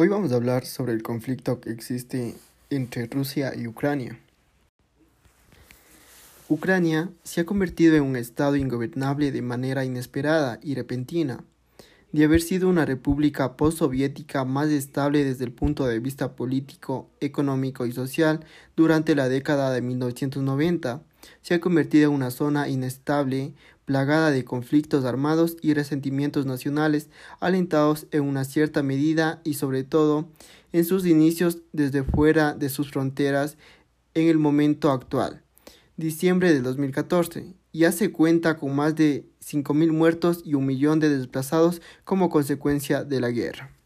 Hoy vamos a hablar sobre el conflicto que existe entre Rusia y Ucrania. Ucrania se ha convertido en un estado ingobernable de manera inesperada y repentina. De haber sido una república postsoviética más estable desde el punto de vista político, económico y social durante la década de 1990, se ha convertido en una zona inestable, plagada de conflictos armados y resentimientos nacionales, alentados en una cierta medida y sobre todo en sus inicios desde fuera de sus fronteras en el momento actual, diciembre de 2014, ya se cuenta con más de 5.000 muertos y un millón de desplazados como consecuencia de la guerra.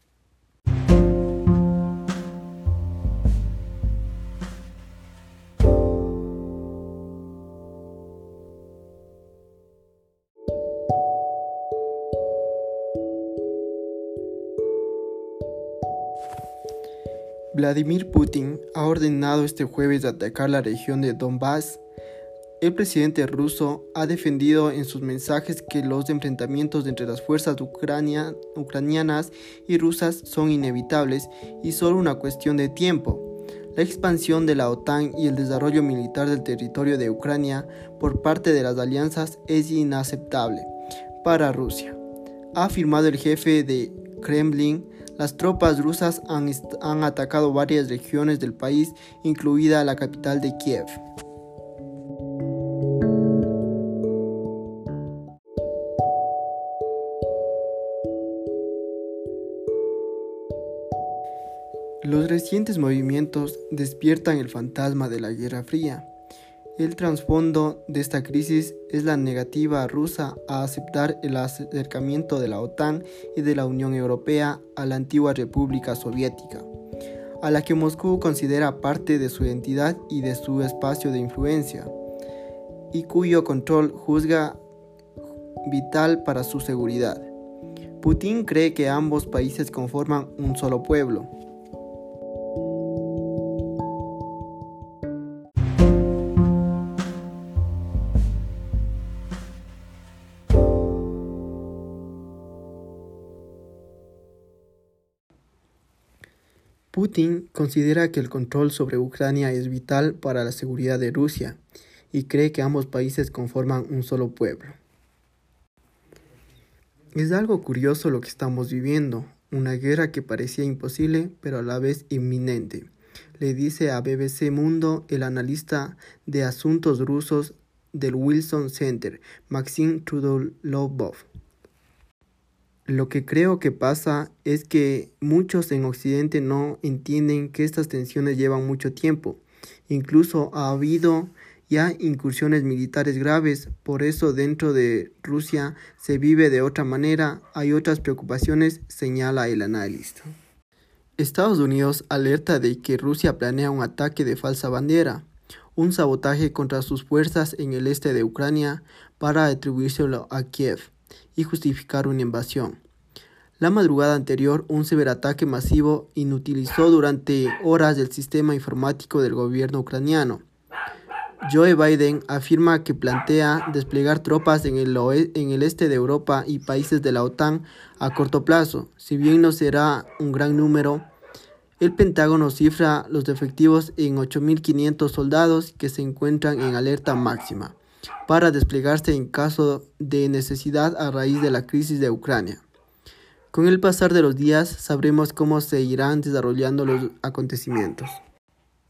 Vladimir Putin ha ordenado este jueves atacar la región de Donbass. El presidente ruso ha defendido en sus mensajes que los enfrentamientos entre las fuerzas ucranianas y rusas son inevitables y solo una cuestión de tiempo. La expansión de la OTAN y el desarrollo militar del territorio de Ucrania por parte de las alianzas es inaceptable para Rusia, ha afirmado el jefe de Kremlin las tropas rusas han, atacado varias regiones del país, incluida la capital de Kiev. Los recientes movimientos despiertan el fantasma de la Guerra Fría. El trasfondo de esta crisis es la negativa rusa a aceptar el acercamiento de la OTAN y de la Unión Europea a la antigua República Soviética, a la que Moscú considera parte de su identidad y de su espacio de influencia, y cuyo control juzga vital para su seguridad. Putin cree que ambos países conforman un solo pueblo, Putin considera que el control sobre Ucrania es vital para la seguridad de Rusia y cree que ambos países conforman un solo pueblo. Es algo curioso lo que estamos viviendo, una guerra que parecía imposible pero a la vez inminente, le dice a BBC Mundo el analista de asuntos rusos del Wilson Center, Maxim Trudolobov. Lo que creo que pasa es que muchos en Occidente no entienden que estas tensiones llevan mucho tiempo. Incluso ha habido ya incursiones militares graves, por eso dentro de Rusia se vive de otra manera, hay otras preocupaciones, señala el analista. Estados Unidos alerta de que Rusia planea un ataque de falsa bandera, un sabotaje contra sus fuerzas en el este de Ucrania para atribuírselo a Kiev y justificar una invasión. La madrugada anterior, un ciberataque masivo inutilizó durante horas el sistema informático del gobierno ucraniano. Joe Biden afirma que plantea desplegar tropas en el, en el, este de Europa y países de la OTAN a corto plazo. Si bien no será un gran número, el Pentágono cifra los efectivos en 8.500 soldados que se encuentran en alerta máxima para desplegarse en caso de necesidad a raíz de la crisis de Ucrania. Con el pasar de los días sabremos cómo se irán desarrollando los acontecimientos.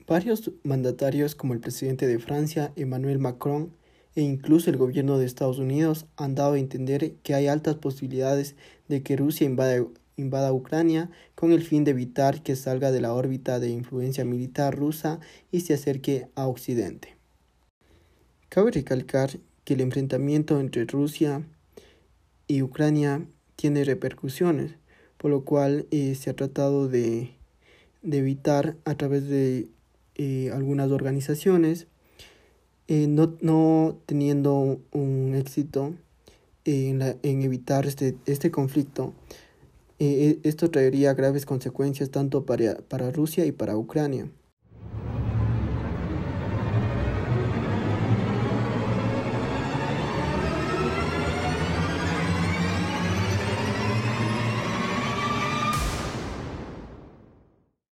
Varios mandatarios como el presidente de Francia, Emmanuel Macron, e incluso el gobierno de Estados Unidos han dado a entender que hay altas posibilidades de que Rusia invada, invada Ucrania con el fin de evitar que salga de la órbita de influencia militar rusa y se acerque a Occidente. Cabe recalcar que el enfrentamiento entre Rusia y Ucrania tiene repercusiones, por lo cual eh, se ha tratado de, evitar a través de eh, algunas organizaciones, eh, no, teniendo un éxito en, evitar este, este conflicto. esto traería graves consecuencias tanto para, para Rusia y para Ucrania.